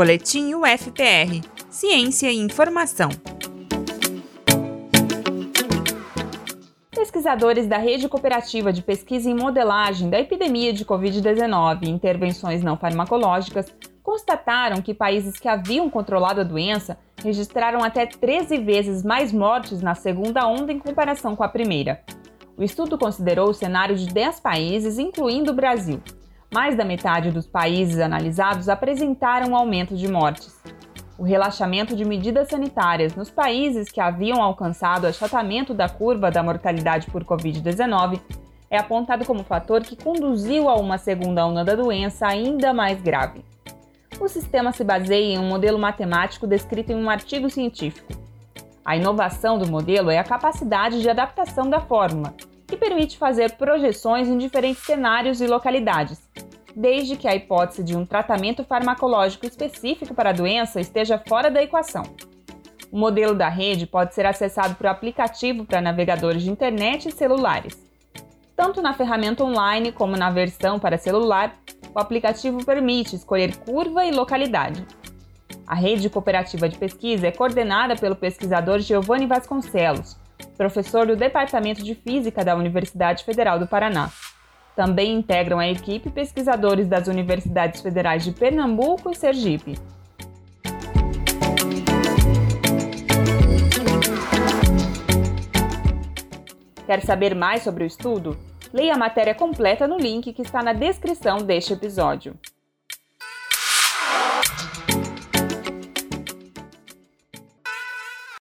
Boletim UFPR Ciência e Informação. Pesquisadores da Rede Cooperativa de Pesquisa em Modelagem da Epidemia de Covid-19 e Intervenções Não Farmacológicas constataram que países que haviam controlado a doença registraram até 13 vezes mais mortes na segunda onda em comparação com a primeira. O estudo considerou o cenário de 10 países, incluindo o Brasil. Mais da metade dos países analisados apresentaram um aumento de mortes. O relaxamento de medidas sanitárias nos países que haviam alcançado o achatamento da curva da mortalidade por Covid-19 é apontado como fator que conduziu a uma segunda onda da doença ainda mais grave. O sistema se baseia em um modelo matemático descrito em um artigo científico. A inovação do modelo é a capacidade de adaptação da fórmula, que permite fazer projeções em diferentes cenários e localidades, desde que a hipótese de um tratamento farmacológico específico para a doença esteja fora da equação. O modelo da rede pode ser acessado por aplicativo para navegadores de internet e celulares. Tanto na ferramenta online como na versão para celular, o aplicativo permite escolher curva e localidade. A rede cooperativa de pesquisa é coordenada pelo pesquisador Giovanni Vasconcelos, professor do Departamento de Física da Universidade Federal do Paraná. Também integram a equipe pesquisadores das Universidades Federais de Pernambuco e Sergipe. Quer saber mais sobre o estudo? Leia a matéria completa no link que está na descrição deste episódio.